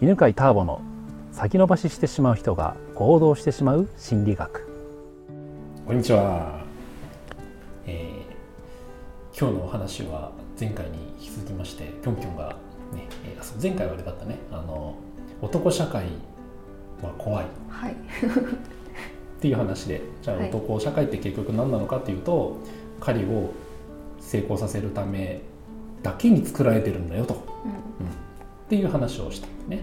犬飼ターボの先延ばししてしまう人が行動してしまう心理学。こんにちは、えー、今日のお話は前回に引き続きましてぴょんぴょんがね、えー、前回はあれだったね。あの男社会は怖い、はい、っていう話でじゃあ男社会って結局何なのかっていうと、狩りを成功させるためだけに作られてるんだよと、うん、うん、っていう話をしたんね。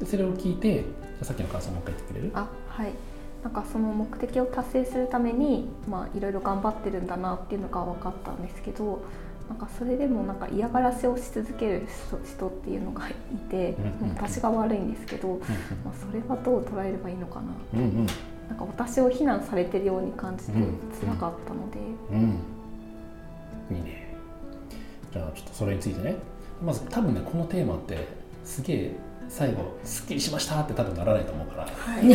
でそれを聞いてじゃさっきの感想もう一回言ってくれる？あはい。なんかその目的を達成するためにまあいろいろ頑張ってるんだなっていうのが分かったんですけどなんかそれでもなんか嫌がらせをし続ける人っていうのがいて、うんうん、私が悪いんですけど、うんうん、まあ、それはどう捉えればいいのかな、うんうん、なんか私を非難されてるように感じて辛かったので、うん、うん、いいね。じゃあちょっとそれについてねまず多分ねこのテーマってすげえ最後「すっきりしました」って多分ならないと思うから、はい、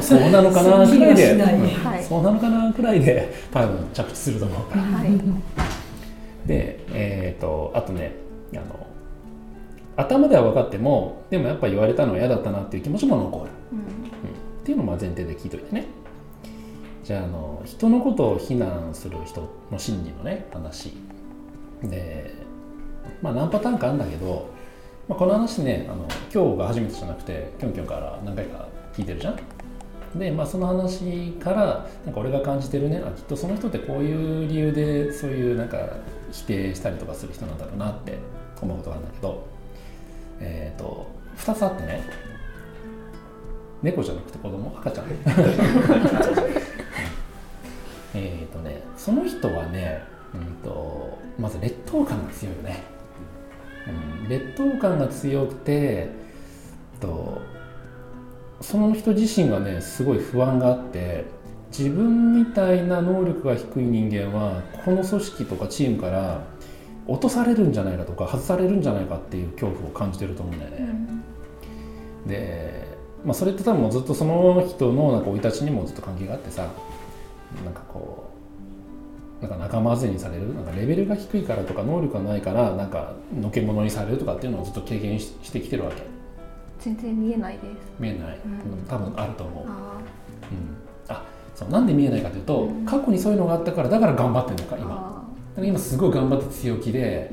そうなのかなくらいで、はい、そうなのかなくらいで多分着地すると思うから、はい、でえっ、ー、とあとねあの頭では分かってもでもやっぱ言われたのは嫌だったなっていう気持ちも残る、うん、うん、っていうのをまあ前提で聞いといてねじゃあの人のことを非難する人の心理のね話。でまあ何パターンかあるんだけど、まあ、この話ねあの今日が初めてじゃなくてきょんきょんから何回か聞いてるじゃん。で、まあ、その話からなんか俺が感じてるねあきっとその人ってこういう理由でそういうなんか否定したりとかする人なんだろうなって思うことがあるんだけど。えっ、ー、と2つあってね。猫じゃなくて子供？赤ちゃん？えっとねその人はね、うんとまず劣等感が強いよねうん、劣等感が強くてとその人自身がねすごい不安があって自分みたいな能力が低い人間はこの組織とかチームから落とされるんじゃないかとか外されるんじゃないかっていう恐怖を感じてると思うんだよね。うん、で、まあ、それって多分ずっとその人のなんか生い立ちにもずっと関係があってさなんかこうなんか仲間外れにされるなんかレベルが低いからとか能力がないからなんかのけ者にされるとかっていうのをずっと経験してきてるわけ。全然見えないです。見えない、うん、多分あると思う。あ,、うん、あそうなんで見えないかというと、うん、過去にそういうのがあったからだから頑張ってるのか今。今すごい頑張って強気で、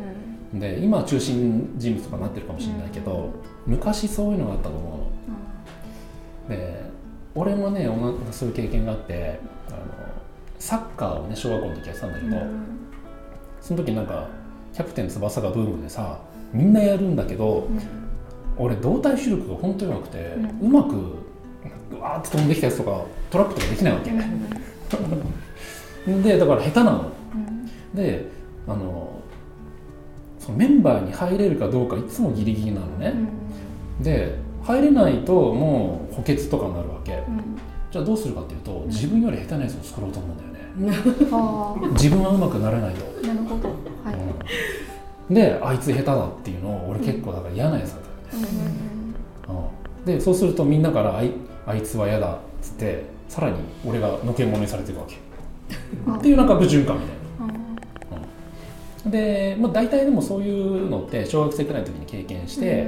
うん、で今は中心人物とかになってるかもしれないけど、昔そういうのがあったと思うの、で俺もねそういう経験があってあのサッカーをね小学校の時やってたんだけど、うん、その時なんかキャプテン翼がブームでさみんなやるんだけど、うん、俺動体視力が本当に弱くて、うん、うまくうわーって飛んできたやつとかトラップとかできないわけ、でだから下手なの、であのそのメンバーに入れるかどうかいつもギリギリなのね、で入れないともう補欠とかになるわけ、じゃあどうするかっていうと自分より下手なやつを作ろうと思うんだよね。自分はうまくなれないとなるほど、はい。うん、であいつ下手だっていうのを俺結構だから嫌なやつだったよね、うん、でそうするとみんなからあいあいつは嫌だっつってさらに俺がのけ者にされてるわけ。っていうなんか悪循環みたいな、うん、で、まあ、大体でもそういうのって小学生くらいの時に経験して、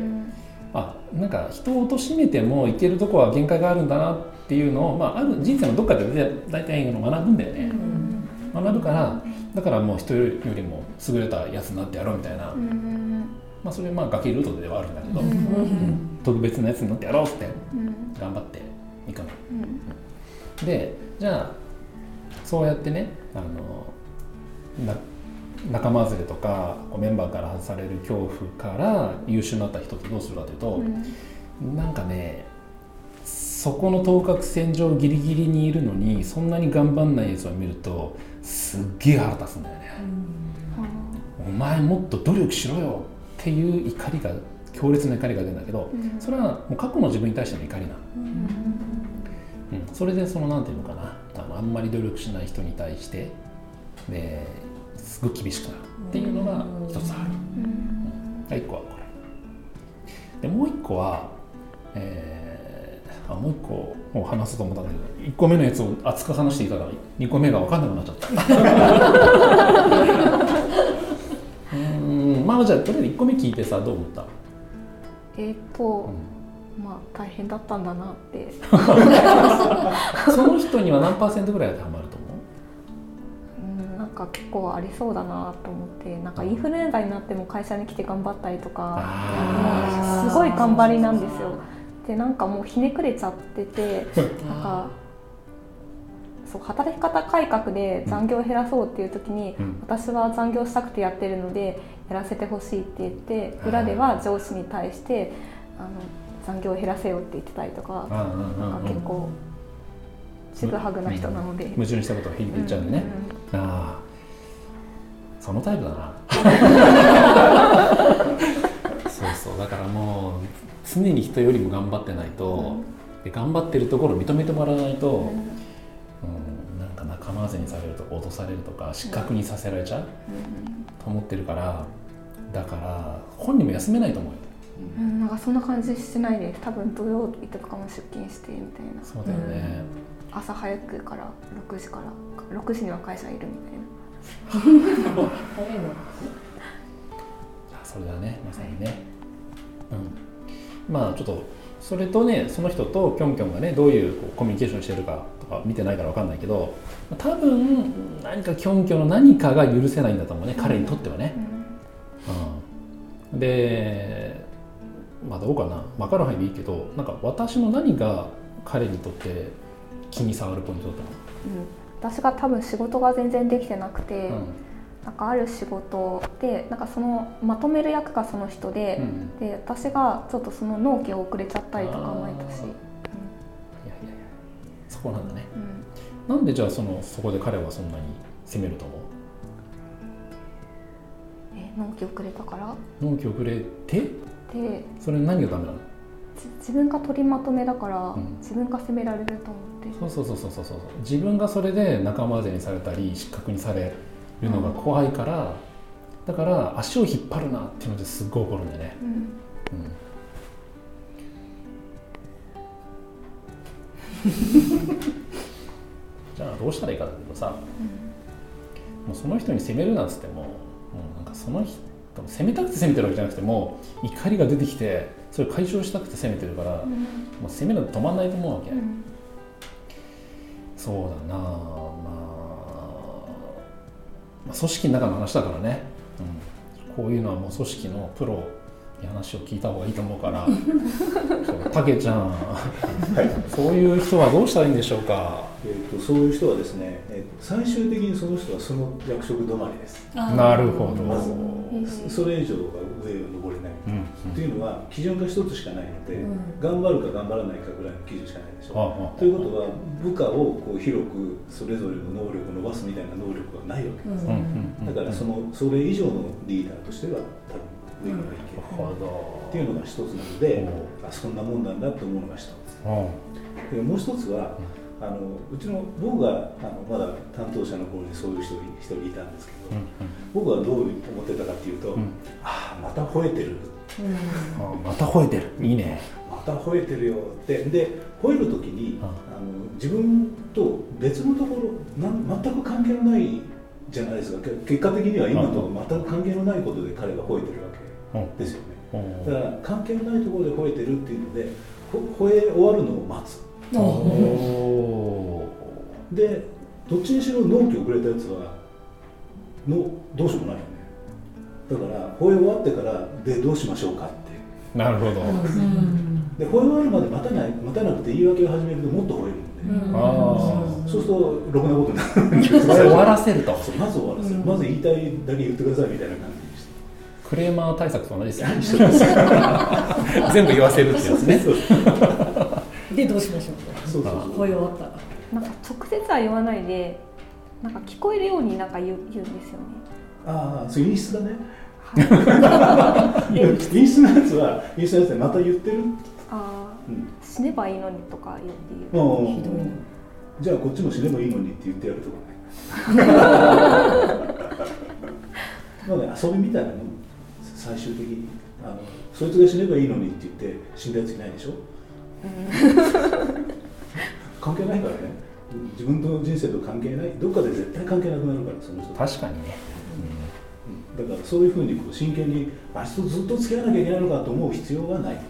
あなんか人を貶めてもいけるとこは限界があるんだなっていうのを、まあ、ある人生のどっかで大体学ぶんだよね、うん、学ぶからだからもう人よりも優れたやつになってやろうみたいな、うん、まあ、それまあ崖ルートではあるんだけど、うん、特別なやつになってやろうって頑張っていくの、でじゃあそうやってねあのな仲間外れとかメンバーから外される恐怖から優秀になった人ってどうするかというと、うん、なんかねそこの等角線上ギリギリにいるのにそんなに頑張んないやつを見るとすっげえ腹立つんだよね、うん、お前もっと努力しろよ。っていう怒りが強烈な怒りが出るんだけど、うん、それはもう過去の自分に対しての怒りなの、うん、それでその何て言うのかな。あのあんまり努力しない人に対してですごく厳しくなる。っていうのが一つある、うん、1個はこれ。でもう一個は、えー、あもう一個もう話すと思ったんだけど1個目のやつを熱く話していたら2個目が分かんなくなっちゃった。うんまああじゃあとりあえず1個目聞いてさどう思った、えっ、とう、んまあ大変だったんだなって。その人には何パーセントぐらい当てはまると思う？うんなんか結構ありそうだなと思ってなんかインフルエンザになっても会社に来て頑張ったりとかすごい頑張りなんですよでなんかもうひねくれちゃってて なんかそう働き方改革で残業を減らそうっていう時に、うん。私は残業したくてやってるのでやらせてほしいって言って裏では上司に対してあの残業を減らせよって言ってたりとかうんうんうんなんか結構ちぐはぐな人なので。矛盾したことを言っちゃうんでね、ああ。そのタイプだな そうだからもう常に人よりも頑張ってないと、で頑張ってるところを認めてもらわないと、うんなんか仲間外れにされるとか脅されるとか失格にさせられちゃう、と思ってるからだから本人も休めないと思うようんなんかそんな感じしてないです多分土曜日とかも出勤してみたいなそうだよね、朝早くから6時から6時には会社いるみたいな早いのそれだねまさにね、うん、まあちょっとそれとねその人とキョンキョンがねどういうコミュニケーションしてるかとか見てないから分かんないけど多分何かキョンキョンの何かが許せないんだと思うね、彼にとってはね、うん、でまあどうかな。分かる範囲でいいけどなんか私の何が彼にとって気に障るポイントだっうん、私が多分仕事が全然できてなくて、たの、なんかある仕事でなんかそのまとめる役がその人でうん、うん。で私がちょっとその納期を遅れちゃったりとかもあったし、いやいやいや。そこなんだね。うん。なんでじゃあそのそこで彼はそんなに責めると思う？え納期遅れたから？納期遅れて？でそれ何がダメなの？じ自分が取りまとめだから、うん。自分が責められると思って。そうそうそうそうそうそう。自分がそれで仲間外れにされたり失格にされるのが怖いから、だから足を引っ張るなっていうのですっごい怒るんだよね、うん。うんじゃあどうしたらいいかだけどさもうその人に責めるなっつってももうなんかその人責めたくて責めてるわけじゃなくてもう怒りが出てきてそれを解消したくて責めてるから、うん。もう責めるの止まんないと思うわけ、うん。そうだなまあ、まあ、組織の中の話だからね、うん、こういうのはもう組織のプロに話を聞いた方がいいと思うから。たけちゃん、そういう人はどうしたらいいんでしょうか？えー、とそういう人はですね、えー最終的にその人はその役職止まりです。なるほど、それ以上が上を登れない。うんというのは基準が一つしかないので、うん頑張るか頑張らないかぐらいの基準しかないでしょ。ああということは部下をこう広くそれぞれの能力を伸ばすみたいな能力はないわけです。だからそのそれ以上のリーダーとしては多分上からいける。なるほどっていうのが一つなのでお、あそんなもんなんだと思うのが一つ。うんでもう一つは、あのうちの僕があのまだ担当者の頃にそういう人一人いたんですけど、僕はどう思ってたかっていうと、うんああまた吠えてるあまた吠えてる。いいね。また吠えてるよって。で吠える時に、うん。あの自分と別のところなん全く関係のないじゃないですか。け結果的には今と全く関係のないことで彼が吠えてるわけですよね、だから関係のないところで吠えてるっていうのでほ吠え終わるのを待つ。でどっちにしろ納期遅れたやつはのどうしようもないだから吠え終わってからでどうしましょうかってなるほど、うん。で吠え終わるまで待たない待たなくて言い訳を始めるともっと吠えるので、うん。あそうするとろくなことになる。終わらせると。そうまず終わらせる、うんまず言いたいだけ言ってくださいみたいな感じにしてクレーマー対策と同じですよね。全部言わせるってやつね。でどうしましょうそうそうそう。と声終わったらなんか直接は言わないでなんか聞こえるようになんか言う言うんですよねああそう陰湿だね。はい。陰湿なやつは陰湿なやつでまた言ってる、あうん。ー死ねばいいのにとか言って言う。もうひどいねじゃあこっちも死ねばいいのにって言ってやるとかね。まあね遊びみたいなもん最終的に。あのそいつが死ねばいいのにって言って死んだやついないでしょ？関係ないからね。自分の人生と関係ない。どっかで絶対関係なくなるからその人。確かにね、うんだからそういうふうにこう真剣にあいつとずっと付き合わなきゃいけないのかと思う必要はない、はい。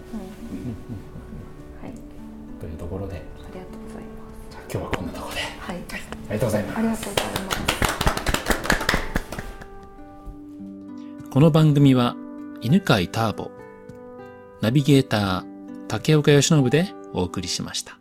というところで。ありがとうございまじゃあ今日はこんなところで。すはい。ありがとうございます。ありがとうございます。この番組は犬飼ターボ、ナビゲーター竹岡由伸でお送りしました。